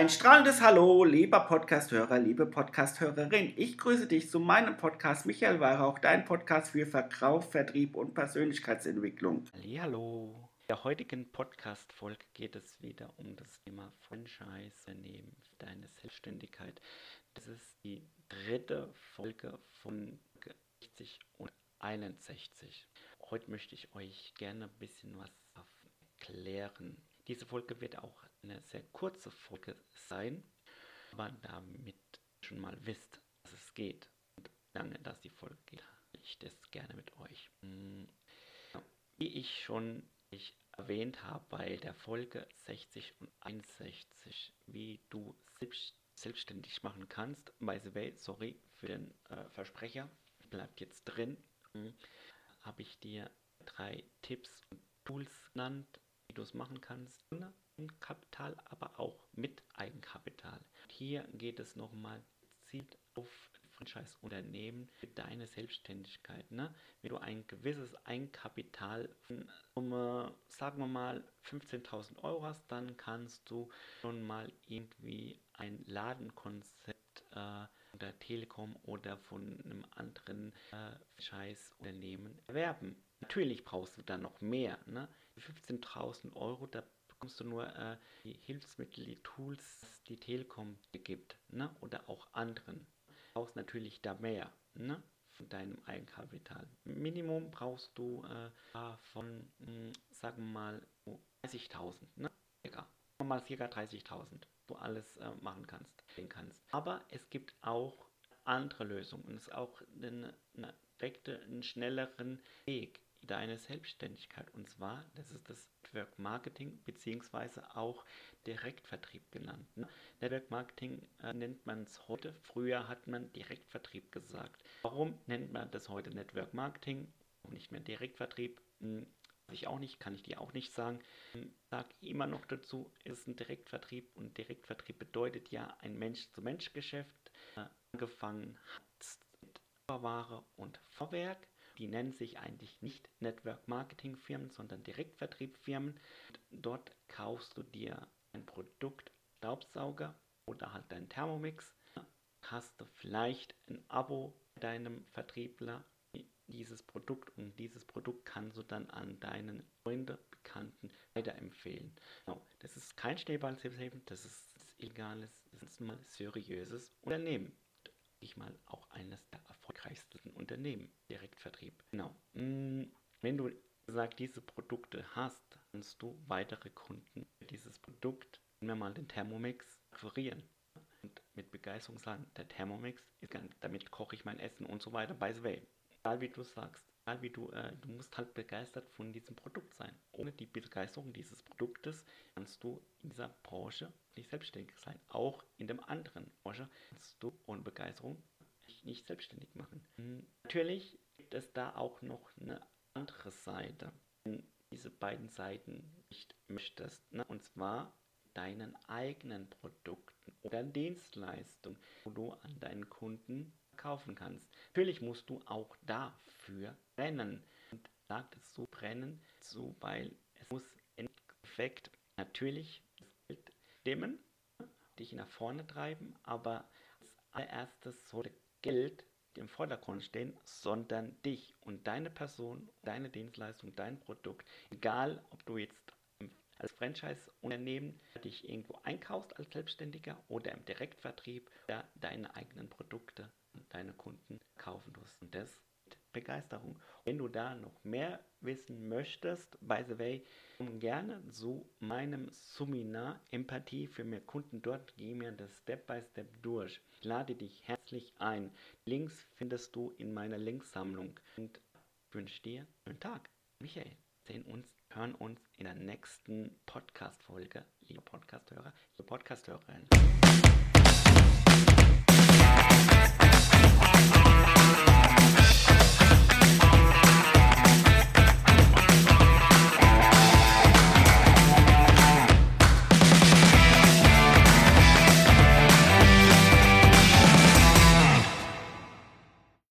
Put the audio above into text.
Ein strahlendes Hallo, lieber Podcasthörer, liebe Podcasthörerin. Ich grüße dich zu meinem Podcast Michael Weihrauch, dein Podcast für Verkauf, Vertrieb und Persönlichkeitsentwicklung. Hallo. In der heutigen Podcast-Folge geht es wieder um das Thema Franchise-Nehmen, deine Selbstständigkeit. Das ist die dritte Folge von 60 und 61. Heute möchte ich euch gerne ein bisschen was erklären. Diese Folge wird auch eine sehr kurze Folge sein, aber damit schon mal wisst, dass es geht und lange das die Folge geht, ich das gerne mit euch. Hm, wie ich schon ich erwähnt habe bei der Folge 60 und 61, wie du selbst, selbstständig machen kannst, by the way, sorry für den äh, Versprecher, bleibt jetzt drin, hm, habe ich dir drei Tipps und Tools genannt, wie du es machen kannst, Kapital, aber auch mit Eigenkapital. Hier geht es nochmal gezielt auf Franchise-Unternehmen für deine Selbstständigkeit. Ne? Wenn du ein gewisses Eigenkapital um, sagen wir mal, 15.000 Euro hast, dann kannst du schon mal irgendwie ein Ladenkonzept äh, der Telekom oder von einem anderen äh, Franchise-Unternehmen erwerben. Natürlich brauchst du dann noch mehr. Ne? 15.000 Euro, da bekommst du nur äh, die Hilfsmittel, die Tools, die Telekom gibt, ne? oder auch anderen. Du brauchst natürlich da mehr ne? von deinem Eigenkapital. Minimum brauchst du äh, von, mh, hm, sagen wir mal, 30.000, ne? Circa. Mal circa 30.000, du alles äh, machen kannst, kannst. Aber es gibt auch andere Lösungen. Es ist auch eine, eine direkte, einen schnelleren Weg deine Selbstständigkeit. Und zwar, das ist das Network Marketing beziehungsweise auch Direktvertrieb genannt. Ne? Network Marketing äh, nennt man es heute. Früher hat man Direktvertrieb gesagt. Warum nennt man das heute Network Marketing und nicht mehr Direktvertrieb? Hm, ich auch nicht, kann ich dir auch nicht sagen. Hm, sag immer noch dazu, ist ein Direktvertrieb und Direktvertrieb bedeutet ja ein Mensch-zu-Mensch-Geschäft. Äh, angefangen hat mit Ware und Vorwerk die nennen sich eigentlich nicht Network Marketing Firmen, sondern Direktvertriebsfirmen. Dort kaufst du dir ein Produkt, Staubsauger oder halt dein Thermomix. Hast du vielleicht ein Abo deinem Vertriebler dieses Produkt und dieses Produkt kannst du dann an deinen Freunde, Bekannten weiterempfehlen. Genau. Das ist kein Schneeballsystem, das ist illegales, das ist mal seriöses Unternehmen. Ich mal auch eines Unternehmen, Direktvertrieb. Genau. Mm, wenn du gesagt diese Produkte hast, kannst du weitere Kunden für dieses Produkt, nehmen wir mal den Thermomix, akquirieren. Und mit Begeisterung sagen, der Thermomix, ist, damit koche ich mein Essen und so weiter. By the way, egal wie du sagst, egal wie du, äh, du musst halt begeistert von diesem Produkt sein. Ohne die Begeisterung dieses Produktes kannst du in dieser Branche nicht selbstständig sein. Auch in dem anderen Branche kannst du ohne Begeisterung nicht selbstständig machen. Natürlich gibt es da auch noch eine andere Seite, wenn diese beiden Seiten nicht möchtest. Ne? Und zwar deinen eigenen Produkten oder Dienstleistungen, wo du an deinen Kunden kaufen kannst. Natürlich musst du auch dafür brennen. Und sagt es so brennen, so weil es muss im Endeffekt natürlich stimmen, dich nach vorne treiben, aber als allererstes sollte Geld im Vordergrund stehen, sondern dich und deine Person, deine Dienstleistung, dein Produkt. Egal, ob du jetzt als Franchise-Unternehmen dich irgendwo einkaufst als Selbstständiger oder im Direktvertrieb oder deine eigenen Produkte und deine Kunden kaufen musst. Und das Begeisterung. Wenn du da noch mehr wissen möchtest, by the way, komm gerne zu meinem Seminar Empathie für mehr Kunden. Dort gehen wir das Step by Step durch. Ich lade dich herzlich ein. Links findest du in meiner Linksammlung. Und wünsche dir einen Tag. Michael, sehen uns, hören uns in der nächsten Podcast-Folge, liebe Podcasthörer, liebe Podcasthörerin.